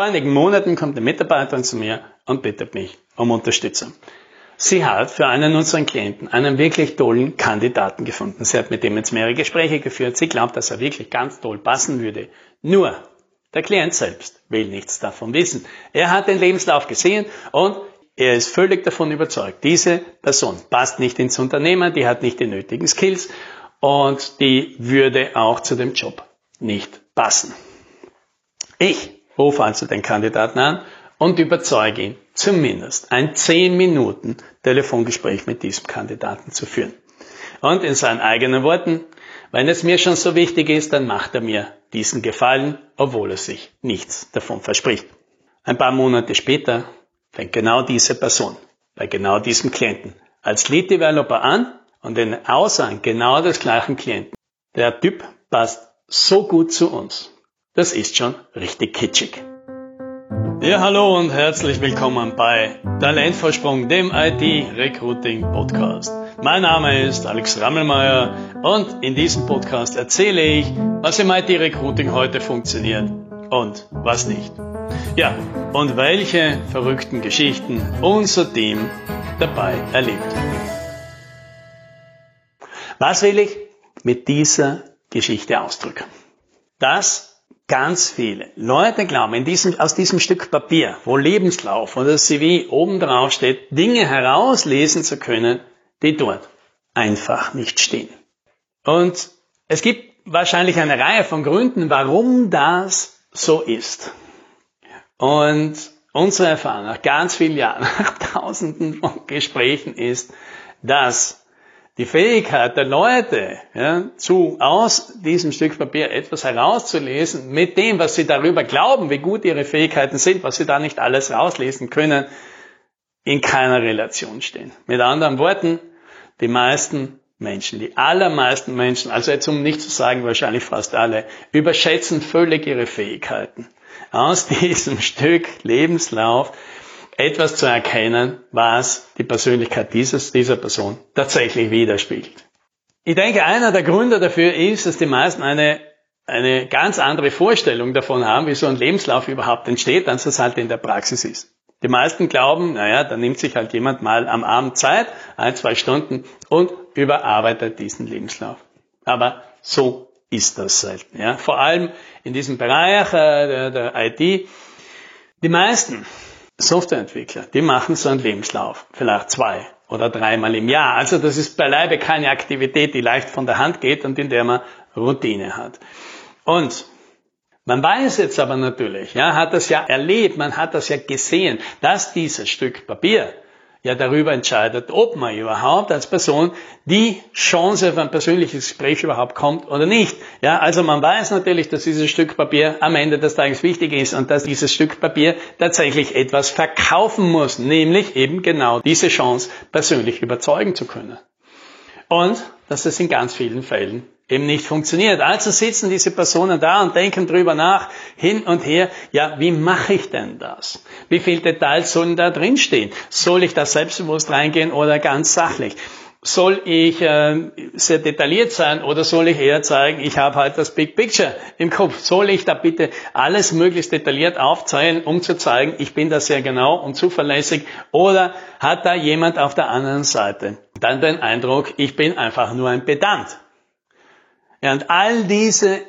Vor einigen Monaten kommt eine Mitarbeiterin zu mir und bittet mich um Unterstützung. Sie hat für einen unserer Klienten einen wirklich tollen Kandidaten gefunden. Sie hat mit dem jetzt mehrere Gespräche geführt. Sie glaubt, dass er wirklich ganz toll passen würde. Nur, der Klient selbst will nichts davon wissen. Er hat den Lebenslauf gesehen und er ist völlig davon überzeugt, diese Person passt nicht ins Unternehmen, die hat nicht die nötigen Skills und die würde auch zu dem Job nicht passen. Ich rufe also den Kandidaten an und überzeuge ihn, zumindest ein 10 Minuten Telefongespräch mit diesem Kandidaten zu führen. Und in seinen eigenen Worten, wenn es mir schon so wichtig ist, dann macht er mir diesen Gefallen, obwohl er sich nichts davon verspricht. Ein paar Monate später fängt genau diese Person bei genau diesem Klienten als Lead Developer an und den Aussagen genau des gleichen Klienten. Der Typ passt so gut zu uns. Das ist schon richtig kitschig. Ja, hallo und herzlich willkommen bei Talentvorsprung, dem IT-Recruiting Podcast. Mein Name ist Alex Rammelmeier und in diesem Podcast erzähle ich, was im IT-Recruiting heute funktioniert und was nicht. Ja, und welche verrückten Geschichten unser Team dabei erlebt. Was will ich mit dieser Geschichte ausdrücken? Dass ganz viele Leute glauben, diesem, aus diesem Stück Papier, wo Lebenslauf oder CV oben drauf steht, Dinge herauslesen zu können, die dort einfach nicht stehen. Und es gibt wahrscheinlich eine Reihe von Gründen, warum das so ist. Und unsere Erfahrung nach ganz vielen Jahren, nach tausenden von Gesprächen ist, dass die Fähigkeit der Leute, ja, zu, aus diesem Stück Papier etwas herauszulesen, mit dem, was sie darüber glauben, wie gut ihre Fähigkeiten sind, was sie da nicht alles rauslesen können, in keiner Relation stehen. Mit anderen Worten, die meisten Menschen, die allermeisten Menschen, also jetzt um nicht zu sagen wahrscheinlich fast alle, überschätzen völlig ihre Fähigkeiten aus diesem Stück Lebenslauf etwas zu erkennen, was die Persönlichkeit dieses, dieser Person tatsächlich widerspiegelt. Ich denke, einer der Gründe dafür ist, dass die meisten eine, eine ganz andere Vorstellung davon haben, wie so ein Lebenslauf überhaupt entsteht, als es halt in der Praxis ist. Die meisten glauben, naja, da nimmt sich halt jemand mal am Abend Zeit, ein, zwei Stunden und überarbeitet diesen Lebenslauf. Aber so ist das selten. Ja? Vor allem in diesem Bereich äh, der, der IT. Die meisten Softwareentwickler, die machen so einen Lebenslauf, vielleicht zwei oder dreimal im Jahr. Also das ist beileibe keine Aktivität, die leicht von der Hand geht und in der man Routine hat. Und man weiß jetzt aber natürlich, ja, hat das ja erlebt, man hat das ja gesehen, dass dieses Stück Papier ja darüber entscheidet, ob man überhaupt als Person die Chance auf ein persönliches Gespräch überhaupt kommt oder nicht. Ja, also man weiß natürlich, dass dieses Stück Papier am Ende des Tages wichtig ist und dass dieses Stück Papier tatsächlich etwas verkaufen muss, nämlich eben genau diese Chance persönlich überzeugen zu können. Und dass das in ganz vielen Fällen eben nicht funktioniert. Also sitzen diese Personen da und denken drüber nach, hin und her, ja, wie mache ich denn das? Wie viele Details sollen da drinstehen? Soll ich da selbstbewusst reingehen oder ganz sachlich? Soll ich äh, sehr detailliert sein oder soll ich eher zeigen, ich habe halt das Big Picture im Kopf? Soll ich da bitte alles möglichst detailliert aufzählen, um zu zeigen, ich bin da sehr genau und zuverlässig? Oder hat da jemand auf der anderen Seite dann den Eindruck, ich bin einfach nur ein Pedant? Ja, und all diese,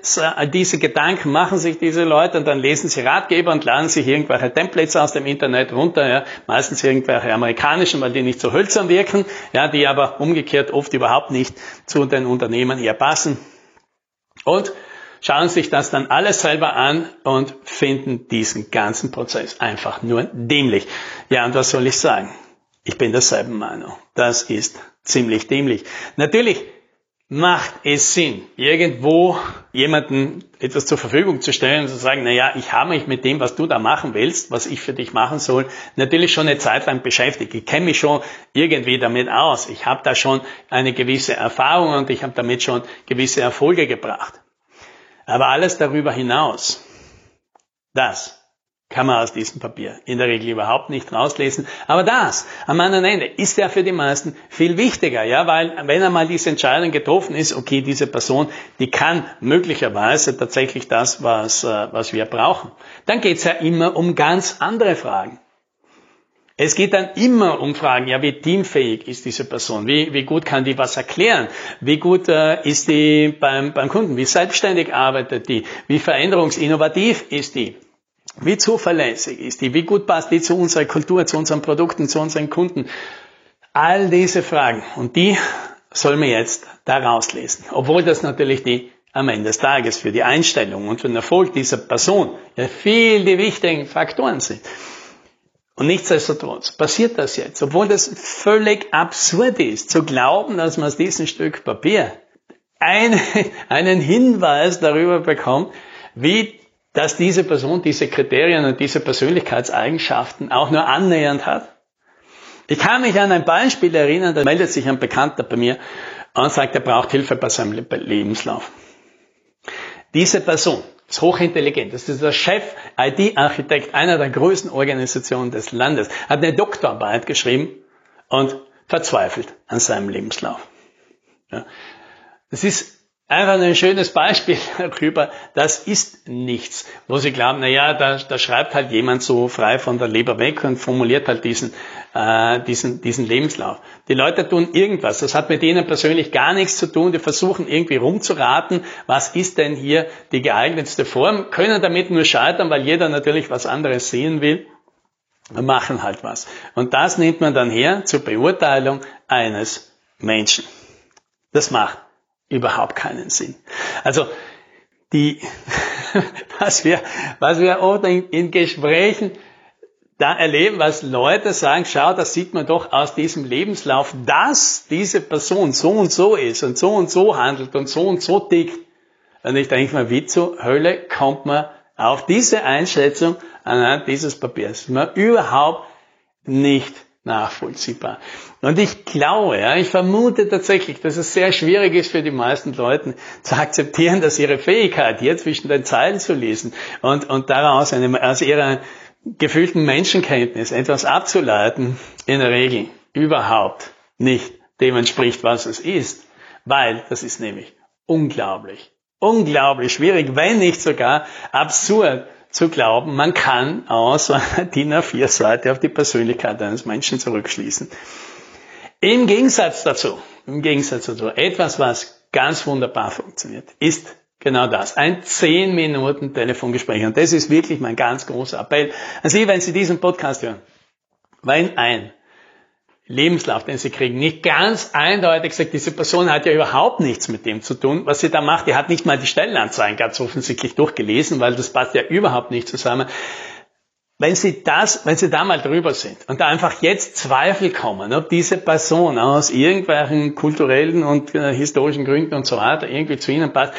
diese Gedanken machen sich diese Leute und dann lesen sie Ratgeber und laden sich irgendwelche Templates aus dem Internet runter, ja, meistens irgendwelche amerikanischen, weil die nicht so hölzern wirken, ja, die aber umgekehrt oft überhaupt nicht zu den Unternehmen eher passen. Und schauen sich das dann alles selber an und finden diesen ganzen Prozess einfach nur dämlich. Ja, und was soll ich sagen? Ich bin derselben Meinung. Das ist ziemlich dämlich. Natürlich macht es Sinn, irgendwo jemanden etwas zur Verfügung zu stellen und zu sagen, na ja, ich habe mich mit dem, was du da machen willst, was ich für dich machen soll, natürlich schon eine Zeit lang beschäftigt. Ich kenne mich schon irgendwie damit aus. Ich habe da schon eine gewisse Erfahrung und ich habe damit schon gewisse Erfolge gebracht. Aber alles darüber hinaus, das kann man aus diesem Papier in der Regel überhaupt nicht rauslesen. Aber das am anderen Ende ist ja für die meisten viel wichtiger, ja, weil wenn einmal diese Entscheidung getroffen ist, okay, diese Person, die kann möglicherweise tatsächlich das, was, äh, was wir brauchen, dann geht's ja immer um ganz andere Fragen. Es geht dann immer um Fragen, ja, wie teamfähig ist diese Person? Wie, wie gut kann die was erklären? Wie gut äh, ist die beim, beim Kunden? Wie selbstständig arbeitet die? Wie veränderungsinnovativ ist die? Wie zuverlässig ist die? Wie gut passt die zu unserer Kultur, zu unseren Produkten, zu unseren Kunden? All diese Fragen. Und die soll man jetzt da rauslesen. Obwohl das natürlich die am Ende des Tages für die Einstellung und für den Erfolg dieser Person ja viel die wichtigen Faktoren sind. Und nichtsdestotrotz passiert das jetzt, obwohl das völlig absurd ist, zu glauben, dass man aus diesem Stück Papier eine, einen Hinweis darüber bekommt, wie dass diese Person diese Kriterien und diese Persönlichkeitseigenschaften auch nur annähernd hat? Ich kann mich an ein Beispiel erinnern, da meldet sich ein Bekannter bei mir und sagt, er braucht Hilfe bei seinem Lebenslauf. Diese Person ist hochintelligent, das ist der Chef IT-Architekt einer der größten Organisationen des Landes, hat eine Doktorarbeit geschrieben und verzweifelt an seinem Lebenslauf. Ja. Das ist Einfach ein schönes Beispiel darüber, das ist nichts, wo Sie glauben, na ja, da, da schreibt halt jemand so frei von der Leber weg und formuliert halt diesen, äh, diesen, diesen Lebenslauf. Die Leute tun irgendwas, das hat mit ihnen persönlich gar nichts zu tun, die versuchen irgendwie rumzuraten, was ist denn hier die geeignetste Form, können damit nur scheitern, weil jeder natürlich was anderes sehen will machen halt was. Und das nimmt man dann her zur Beurteilung eines Menschen. Das macht überhaupt keinen Sinn. Also die, was wir, was wir oft in, in Gesprächen da erleben, was Leute sagen, schau, das sieht man doch aus diesem Lebenslauf, dass diese Person so und so ist und so und so handelt und so und so tickt. Und ich denke mal, wie zur Hölle kommt man auf diese Einschätzung anhand dieses Papiers? Man überhaupt nicht nachvollziehbar. Und ich glaube, ja, ich vermute tatsächlich, dass es sehr schwierig ist für die meisten Leute zu akzeptieren, dass ihre Fähigkeit, hier zwischen den Zeilen zu lesen und, und daraus eine, aus ihrer gefühlten Menschenkenntnis etwas abzuleiten, in der Regel überhaupt nicht dem entspricht, was es ist. Weil das ist nämlich unglaublich, unglaublich schwierig, wenn nicht sogar absurd zu glauben, man kann aus einer DIN A4-Seite auf die Persönlichkeit eines Menschen zurückschließen. Im Gegensatz dazu, im Gegensatz dazu, etwas, was ganz wunderbar funktioniert, ist genau das. Ein 10 Minuten Telefongespräch. Und das ist wirklich mein ganz großer Appell an Sie, wenn Sie diesen Podcast hören. Wenn ein Lebenslauf, den Sie kriegen, nicht ganz eindeutig sagt, diese Person hat ja überhaupt nichts mit dem zu tun, was sie da macht. Die hat nicht mal die Stellenanzeigen ganz offensichtlich durchgelesen, weil das passt ja überhaupt nicht zusammen. Wenn Sie das, wenn Sie da mal drüber sind und da einfach jetzt Zweifel kommen, ob diese Person aus irgendwelchen kulturellen und äh, historischen Gründen und so weiter irgendwie zu Ihnen passt,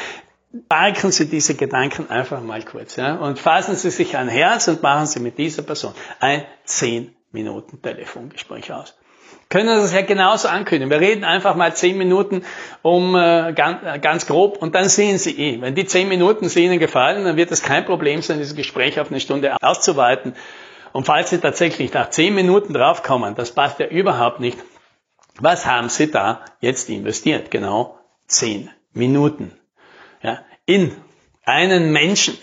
parken Sie diese Gedanken einfach mal kurz ja, und fassen Sie sich ein Herz und machen Sie mit dieser Person ein 10 Minuten Telefongespräch aus können das ja genauso ankündigen. Wir reden einfach mal zehn Minuten um äh, ganz, ganz grob und dann sehen Sie eh. Wenn die zehn Minuten Sie Ihnen gefallen, dann wird es kein Problem sein, dieses Gespräch auf eine Stunde auszuweiten. Und falls Sie tatsächlich nach zehn Minuten draufkommen, das passt ja überhaupt nicht, was haben Sie da jetzt investiert? Genau zehn Minuten. Ja, in einen Menschen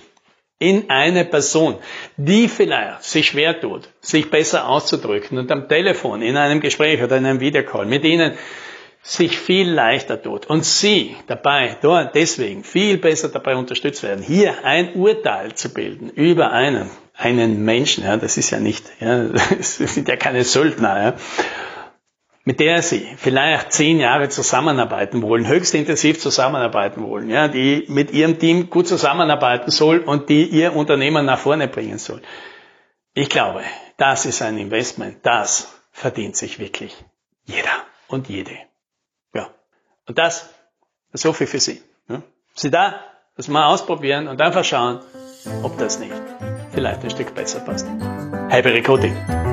in eine Person, die vielleicht sich schwer tut, sich besser auszudrücken und am Telefon, in einem Gespräch oder in einem Videocall mit ihnen sich viel leichter tut. Und sie dabei, dort deswegen viel besser dabei unterstützt werden, hier ein Urteil zu bilden über einen, einen Menschen, ja, das ist ja nicht, ja, das sind ja keine Söldner, ja, mit der Sie vielleicht zehn Jahre zusammenarbeiten wollen, höchst intensiv zusammenarbeiten wollen, ja, die mit Ihrem Team gut zusammenarbeiten soll und die Ihr Unternehmen nach vorne bringen soll. Ich glaube, das ist ein Investment, das verdient sich wirklich jeder und jede. Ja. Und das, so viel für Sie. Ja. Sie da, das mal ausprobieren und einfach schauen, ob das nicht vielleicht ein Stück besser passt. Happy Recruiting!